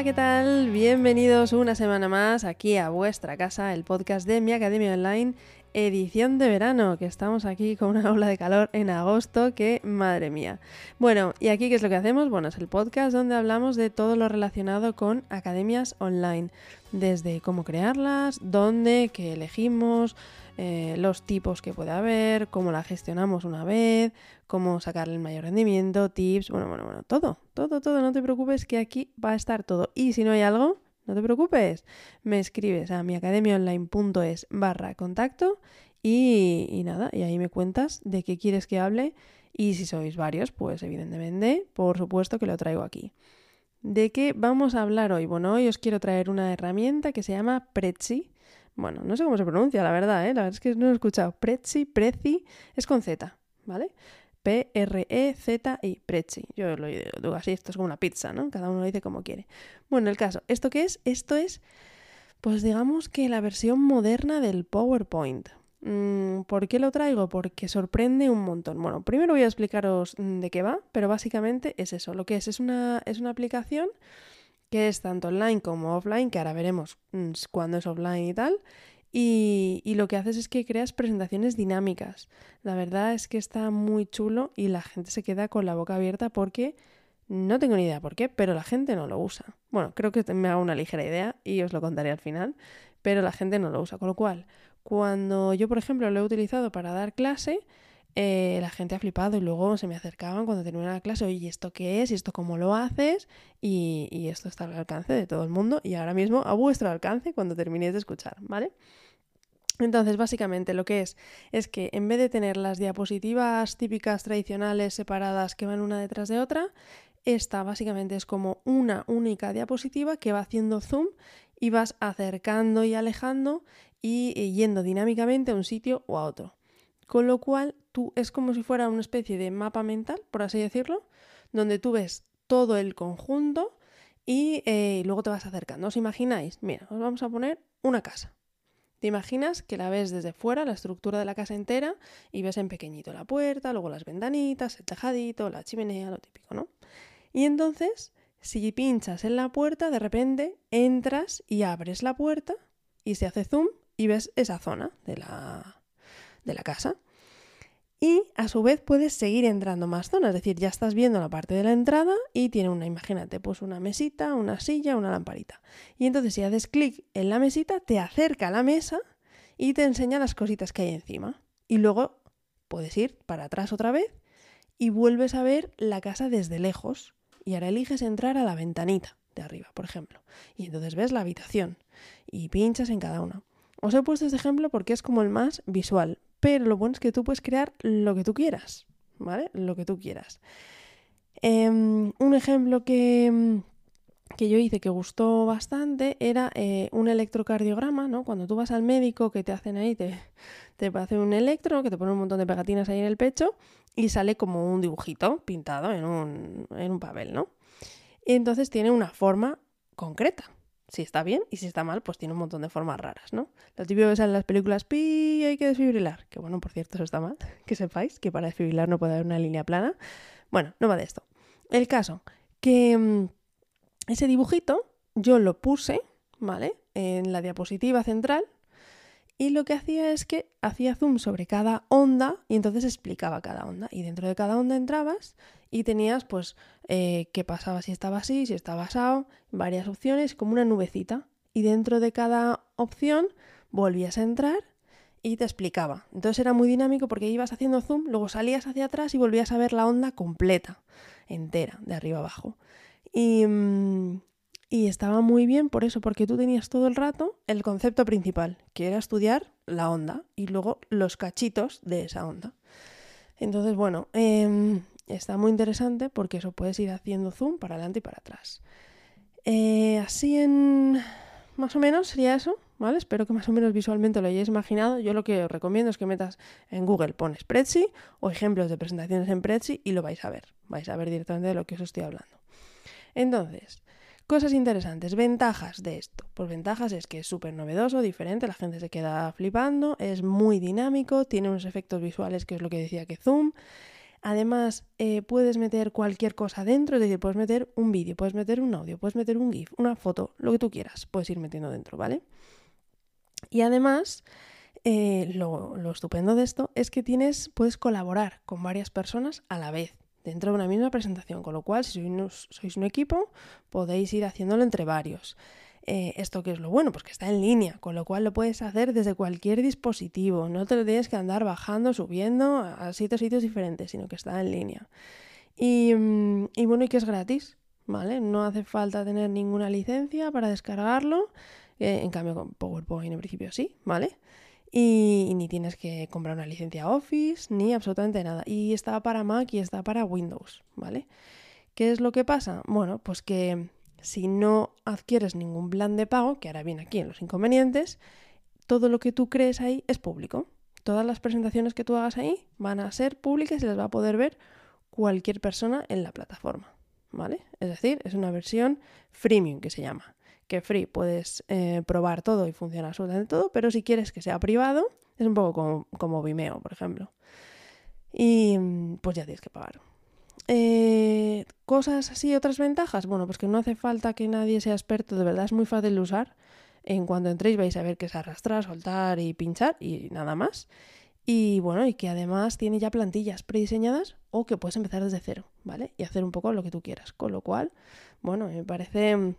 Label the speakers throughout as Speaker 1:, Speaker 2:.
Speaker 1: Hola, ¿qué tal? Bienvenidos una semana más aquí a vuestra casa, el podcast de mi Academia Online, edición de verano, que estamos aquí con una ola de calor en agosto, que madre mía. Bueno, ¿y aquí qué es lo que hacemos? Bueno, es el podcast donde hablamos de todo lo relacionado con academias online, desde cómo crearlas, dónde, qué elegimos, eh, los tipos que puede haber, cómo la gestionamos una vez, cómo sacarle el mayor rendimiento, tips, bueno, bueno, bueno, todo, todo, todo, no te preocupes que aquí va a estar todo. Y si no hay algo, no te preocupes, me escribes a miacademiaonline.es barra contacto y, y nada, y ahí me cuentas de qué quieres que hable y si sois varios, pues evidentemente, por supuesto que lo traigo aquí. ¿De qué vamos a hablar hoy? Bueno, hoy os quiero traer una herramienta que se llama Prezi bueno, no sé cómo se pronuncia, la verdad, ¿eh? La verdad es que no lo he escuchado. Prezi, Prezi, es con Z, ¿vale? P-R-E-Z-I, Prezi. Yo lo digo así, esto es como una pizza, ¿no? Cada uno lo dice como quiere. Bueno, el caso, ¿esto qué es? Esto es, pues digamos que la versión moderna del PowerPoint. Mm, ¿Por qué lo traigo? Porque sorprende un montón. Bueno, primero voy a explicaros mm, de qué va, pero básicamente es eso. Lo que es, es una, es una aplicación que es tanto online como offline, que ahora veremos mm, cuándo es offline y tal. Y, lo que haces es que creas presentaciones dinámicas. La verdad es que está muy chulo y la gente se queda con la boca abierta porque no tengo ni idea por qué, pero la gente no lo usa. Bueno, creo que me hago una ligera idea y os lo contaré al final, pero la gente no lo usa. Con lo cual, cuando yo, por ejemplo, lo he utilizado para dar clase, eh, la gente ha flipado y luego se me acercaban cuando terminaba la clase, oye, ¿esto qué es? ¿Y esto cómo lo haces? Y, y, esto está al alcance de todo el mundo y ahora mismo a vuestro alcance cuando terminéis de escuchar, ¿vale? Entonces, básicamente lo que es es que en vez de tener las diapositivas típicas tradicionales separadas que van una detrás de otra, esta básicamente es como una única diapositiva que va haciendo zoom y vas acercando y alejando y yendo dinámicamente a un sitio o a otro. Con lo cual, tú es como si fuera una especie de mapa mental, por así decirlo, donde tú ves todo el conjunto y eh, luego te vas acercando. ¿Os imagináis? Mira, os vamos a poner una casa. Te imaginas que la ves desde fuera, la estructura de la casa entera, y ves en pequeñito la puerta, luego las ventanitas, el tejadito, la chimenea, lo típico, ¿no? Y entonces, si pinchas en la puerta, de repente entras y abres la puerta y se hace zoom y ves esa zona de la, de la casa. Y a su vez puedes seguir entrando más zonas, es decir, ya estás viendo la parte de la entrada y tiene una, imagínate, pues una mesita, una silla, una lamparita. Y entonces si haces clic en la mesita, te acerca a la mesa y te enseña las cositas que hay encima. Y luego puedes ir para atrás otra vez y vuelves a ver la casa desde lejos. Y ahora eliges entrar a la ventanita de arriba, por ejemplo. Y entonces ves la habitación y pinchas en cada una. Os he puesto este ejemplo porque es como el más visual, pero lo bueno es que tú puedes crear lo que tú quieras, ¿vale? Lo que tú quieras. Em, un ejemplo que, que, yo hice que gustó bastante era eh, un electrocardiograma, ¿no? Cuando tú vas al médico que te hacen ahí, te, te hacer un electro, que te pone un montón de pegatinas ahí en el pecho y sale como un dibujito pintado en un, en un papel, ¿no? Entonces tiene una forma concreta, si está bien y si está mal, pues tiene un montón de formas raras, ¿no? Lo típico que sale en las películas, pi, hay que desfibrilar. Que bueno, por cierto, eso está mal. Que sepáis que para desfibrilar no puede haber una línea plana. Bueno, no va de esto. El caso, que mm, ese dibujito yo lo puse, ¿vale? En la diapositiva central y lo que hacía es que hacía zoom sobre cada onda y entonces explicaba cada onda. Y dentro de cada onda entrabas y tenías pues eh, qué pasaba si estaba así, si estaba asado, varias opciones, como una nubecita. Y dentro de cada opción volvías a entrar y te explicaba. Entonces era muy dinámico porque ibas haciendo zoom, luego salías hacia atrás y volvías a ver la onda completa, entera, de arriba abajo. Y, mm, y estaba muy bien por eso, porque tú tenías todo el rato el concepto principal, que era estudiar la onda y luego los cachitos de esa onda. Entonces, bueno, em, está muy interesante porque eso puedes ir haciendo zoom para adelante y para atrás. Eh, así en más o menos sería eso, ¿vale? Espero que más o menos visualmente lo hayáis imaginado. Yo lo que os recomiendo es que metas en Google, pones Prezi o ejemplos de presentaciones en Prezi y lo vais a ver. Vais a ver directamente de lo que os estoy hablando. Entonces, Cosas interesantes, ventajas de esto. Pues ventajas es que es súper novedoso, diferente, la gente se queda flipando, es muy dinámico, tiene unos efectos visuales que es lo que decía que Zoom. Además, eh, puedes meter cualquier cosa dentro, es decir, puedes meter un vídeo, puedes meter un audio, puedes meter un GIF, una foto, lo que tú quieras, puedes ir metiendo dentro, ¿vale? Y además, eh, lo, lo, estupendo de esto es que tienes, puedes colaborar con varias personas a la vez dentro de una misma presentación, con lo cual si sois un equipo podéis ir haciéndolo entre varios. Eh, ¿Esto qué es lo bueno? Pues que está en línea, con lo cual lo puedes hacer desde cualquier dispositivo. No te lo tienes que andar bajando, subiendo a sitios, sitios diferentes, sino que está en línea. Y, mm, bueno, y que es gratis, ¿vale? No hace falta tener ninguna licencia para descargarlo. Eh, en cambio, con PowerPoint en principio sí, ¿vale? Y, ni tienes que comprar una licencia Office, ni absolutamente nada. Y está para Mac y está para Windows, ¿vale? ¿Qué es lo que pasa? Bueno, pues que si no adquieres ningún plan de pago, que ahora viene aquí en los inconvenientes, todo lo que tú crees ahí es público. Todas las presentaciones que tú hagas ahí van a ser públicas y las va a poder ver cualquier persona en la plataforma, ¿vale? Es decir, es una versión freemium que se llama que free puedes eh, probar todo y funciona absolutamente todo, pero si quieres que sea privado, es un poco como, como Vimeo, por ejemplo. Y pues ya tienes que pagar. Eh, cosas así, otras ventajas. Bueno, pues que no hace falta que nadie sea experto, de verdad es muy fácil de usar. En cuanto entréis vais a ver que es arrastrar, soltar y pinchar y nada más. Y bueno, y que además tiene ya plantillas prediseñadas o que puedes empezar desde cero, ¿vale? Y hacer un poco lo que tú quieras. Con lo cual, bueno, me parece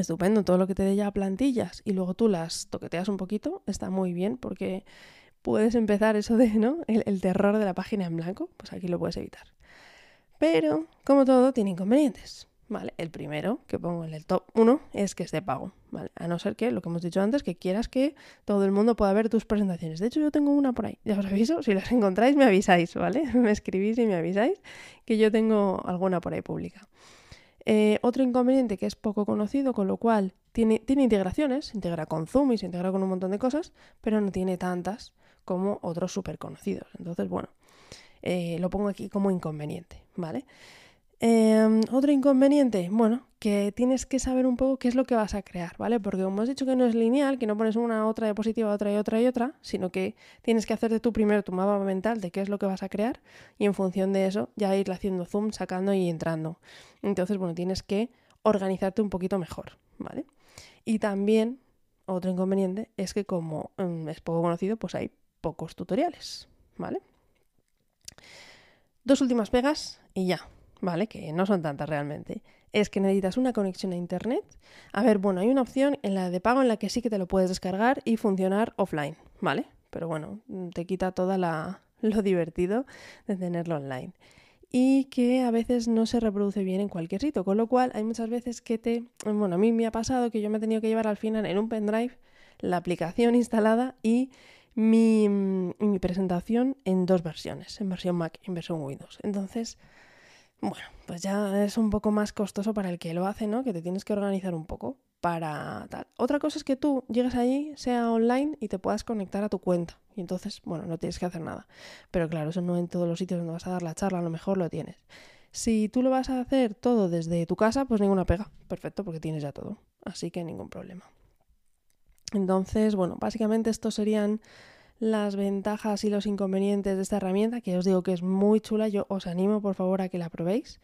Speaker 1: estupendo, todo lo que te dé ya plantillas y luego tú las toqueteas un poquito, está muy bien porque puedes empezar eso de, ¿no? El, terror de la página en blanco, pues aquí lo puedes evitar. Pero, como todo, tiene inconvenientes. ¿Vale? El primero que pongo en el top 1 es que es de pago, ¿vale? A no ser que, lo que hemos dicho antes, que quieras que todo el mundo pueda ver tus presentaciones. De hecho, yo tengo una por ahí, ya os aviso, si las encontráis me avisáis, ¿vale? Me escribís y me avisáis que yo tengo alguna por ahí pública. Eh, otro inconveniente que es poco conocido, con lo cual tiene, tiene integraciones, se integra con Zoom y se integra con un montón de cosas, pero no tiene tantas como otros súper conocidos. Entonces, bueno, eh, lo pongo aquí como inconveniente, ¿vale? Em, otro inconveniente, bueno, que tienes que saber un poco qué es lo que vas a crear, ¿vale? Porque como has dicho que no es lineal, que no pones una, otra diapositiva, otra y otra y otra, sino que tienes que hacerte tú primero tu mapa mental de qué es lo que vas a crear y en función de eso ya ir haciendo zoom, sacando y entrando. Entonces, bueno, tienes que organizarte un poquito mejor, ¿vale? Y también, otro inconveniente es que como mm, es poco conocido, pues hay pocos tutoriales, ¿vale? Dos últimas pegas y ya, ¿vale? Que no son tantas realmente. Es que necesitas una conexión a internet. A ver, bueno, hay una opción en la de pago en la que sí que te lo puedes descargar y funcionar offline, ¿vale? Pero bueno, te quita toda la lo divertido de tenerlo online. Y que a veces no se reproduce bien en cualquier sitio, con lo cual hay muchas veces que te... Bueno, a mí me ha pasado que yo me he tenido que llevar al final en un pendrive la aplicación instalada y mi, mi presentación en dos versiones, en versión Mac y en versión Windows. Entonces, bueno, pues ya es un poco más costoso para el que lo hace, ¿no? Que te tienes que organizar un poco para tal. Otra cosa es que tú llegues allí, sea online y te puedas conectar a tu cuenta. Y entonces, bueno, no tienes que hacer nada. Pero claro, eso no en todos los sitios donde vas a dar la charla, a lo mejor lo tienes. Si tú lo vas a hacer todo desde tu casa, pues ninguna pega. Perfecto, porque tienes ya todo. Así que ningún problema. Entonces, bueno, básicamente estos serían las ventajas y los inconvenientes de esta herramienta, que os digo que es muy chula, yo os animo por favor a que la probéis.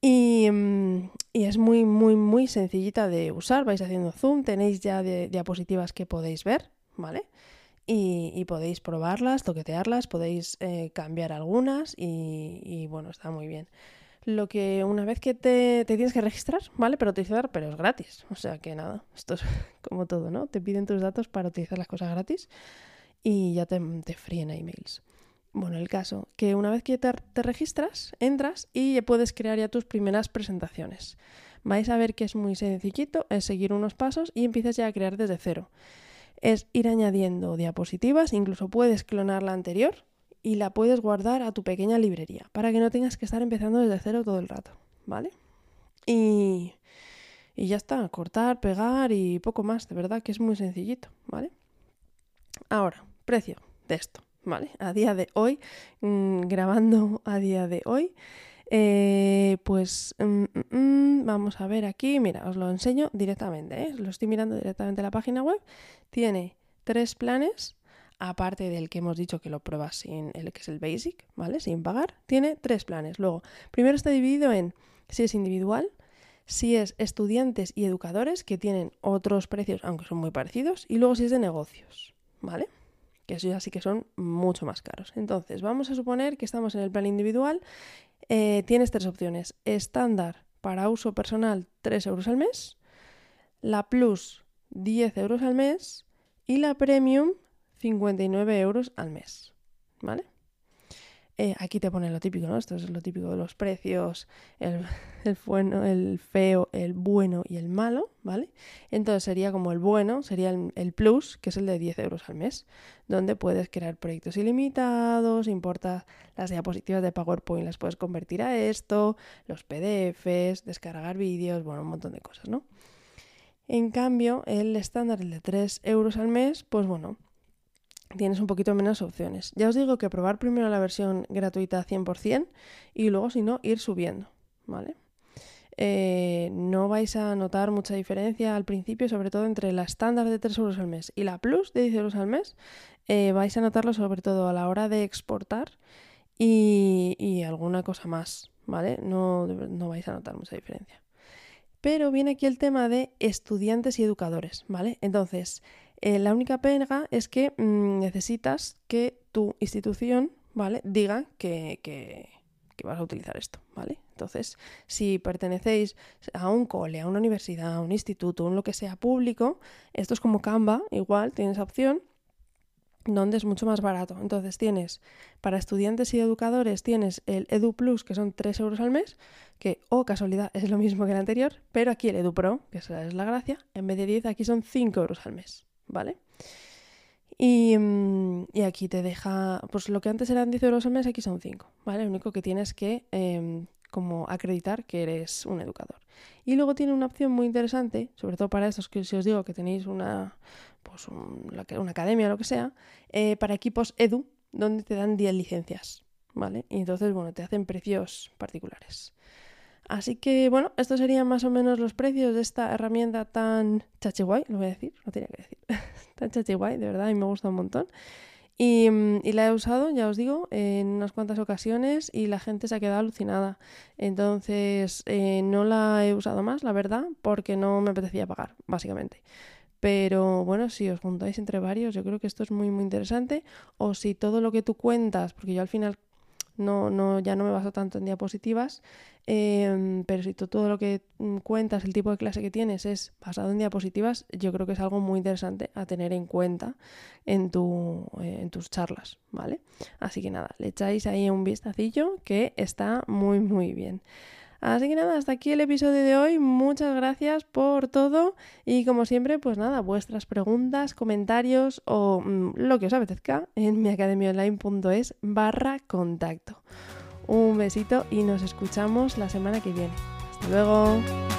Speaker 1: Y, mm, es muy, muy, muy sencillita de usar, vais haciendo zoom, tenéis ya diapositivas que podéis ver, ¿vale? Y, podéis probarlas, toquetearlas, podéis eh, cambiar algunas y, bueno, está muy bien. Lo que una vez que te, tienes que registrar, ¿vale? Para utilizar, pero es gratis. O sea que nada, esto es como todo, ¿no? Te piden tus datos para utilizar las cosas gratis y ya te, te fríen emails. Bueno, el caso, que una vez que te, registras, entras y puedes crear ya tus primeras presentaciones. Vais a ver que es muy sencillito, es seguir unos pasos y empiezas ya a crear desde cero. Es ir añadiendo diapositivas, incluso puedes clonar la anterior y la puedes guardar a tu pequeña librería para que no tengas que estar empezando desde cero todo el rato, ¿vale? Y, y ya está, cortar, pegar y poco más, de verdad que es muy sencillito, ¿vale? Ahora, precio de esto, ¿vale? A día de hoy, mm, grabando a día de hoy, eh, pues mm, mm, vamos a ver aquí, mira, os lo enseño directamente, ¿eh? lo estoy mirando directamente en la página web. Tiene tres planes aparte del que hemos dicho que lo pruebas sin el que es el basic, ¿vale? Sin pagar, tiene tres planes. Luego, primero está dividido en si es individual, si es estudiantes y educadores, que tienen otros precios, aunque son muy parecidos, y luego si es de negocios, ¿vale? Que eso ya sí que son mucho más caros. Entonces, vamos a suponer que estamos en el plan individual. Eh, tienes tres opciones. Estándar para uso personal, 3 euros al mes. La Plus, 10 euros al mes. Y la Premium, 59 euros al mes. ¿Vale? Eh, aquí te pone lo típico, ¿no? Esto es lo típico de los precios, el, feo, el bueno y el malo, ¿vale? Entonces sería como el bueno, sería el, plus, que es el de 10 euros al mes, donde puedes crear proyectos ilimitados, importa las diapositivas de PowerPoint, las puedes convertir a esto, los PDFs, descargar vídeos, bueno, un montón de cosas, ¿no? En cambio, el estándar, el de 3 euros al mes, pues bueno, tienes un poquito menos opciones. Ya os digo que probar primero la versión gratuita 100% y luego, si no, ir subiendo, ¿vale? Eh, no vais a notar mucha diferencia al principio, sobre todo entre la estándar de 3 euros al mes y la plus de 10 euros al mes. Eh, vais a notarlo sobre todo a la hora de exportar y, alguna cosa más, ¿vale? No, no vais a notar mucha diferencia. Pero viene aquí el tema de estudiantes y educadores, ¿vale? Entonces, eh, la única pega es que mm, necesitas que tu institución, ¿vale? Diga que, que, vas a utilizar esto, ¿vale? Entonces, si pertenecéis a un cole, a una universidad, a un instituto, un lo que sea público, esto es como Canva, igual tienes opción donde es mucho más barato. Entonces tienes, para estudiantes y educadores, tienes el Edu Plus, que son 3 euros al mes, que, oh casualidad, es lo mismo que el anterior, pero aquí el Edu Pro, que esa es la gracia, en vez de 10, aquí son 5 euros al mes. ¿Vale? Mm, y, aquí te deja, pues lo que antes eran 10 euros al mes, aquí son 5, ¿vale? Lo único que tienes que em, como acreditar que eres un educador. Y luego tiene una opción muy interesante, sobre todo para estos que si os digo que tenéis una, pues una academia o lo que sea, eh, para equipos edu, donde te dan 10 licencias, ¿vale? Y entonces, bueno, te hacen precios particulares. Así que bueno, estos serían más o menos los precios de esta herramienta tan chachiguay, lo voy a decir, no tenía que decir, tan chachiguay, de verdad, y me gusta un montón. Y, la he usado, ya os digo, en unas cuantas ocasiones y la gente se ha quedado alucinada. Entonces, eh, no la he usado más, la verdad, porque no me apetecía pagar, básicamente. Pero bueno, si os juntáis entre varios, yo creo que esto es muy, muy interesante. O si todo lo que tú cuentas, porque yo al final no, no, ya no me baso tanto en diapositivas, em, pero si tú todo lo que mm, cuentas, el tipo de clase que tienes es basado en diapositivas, yo creo que es algo muy interesante a tener en cuenta en, tu, eh, en tus charlas, ¿vale? Así que nada, le echáis ahí un vistacillo que está muy, muy bien. Así que nada, hasta aquí el episodio de hoy. Muchas gracias por todo y como siempre, pues nada, vuestras preguntas, comentarios o mm, lo que os apetezca en miacademiaonline.es barra contacto. Un besito y nos escuchamos la semana que viene. Hasta luego.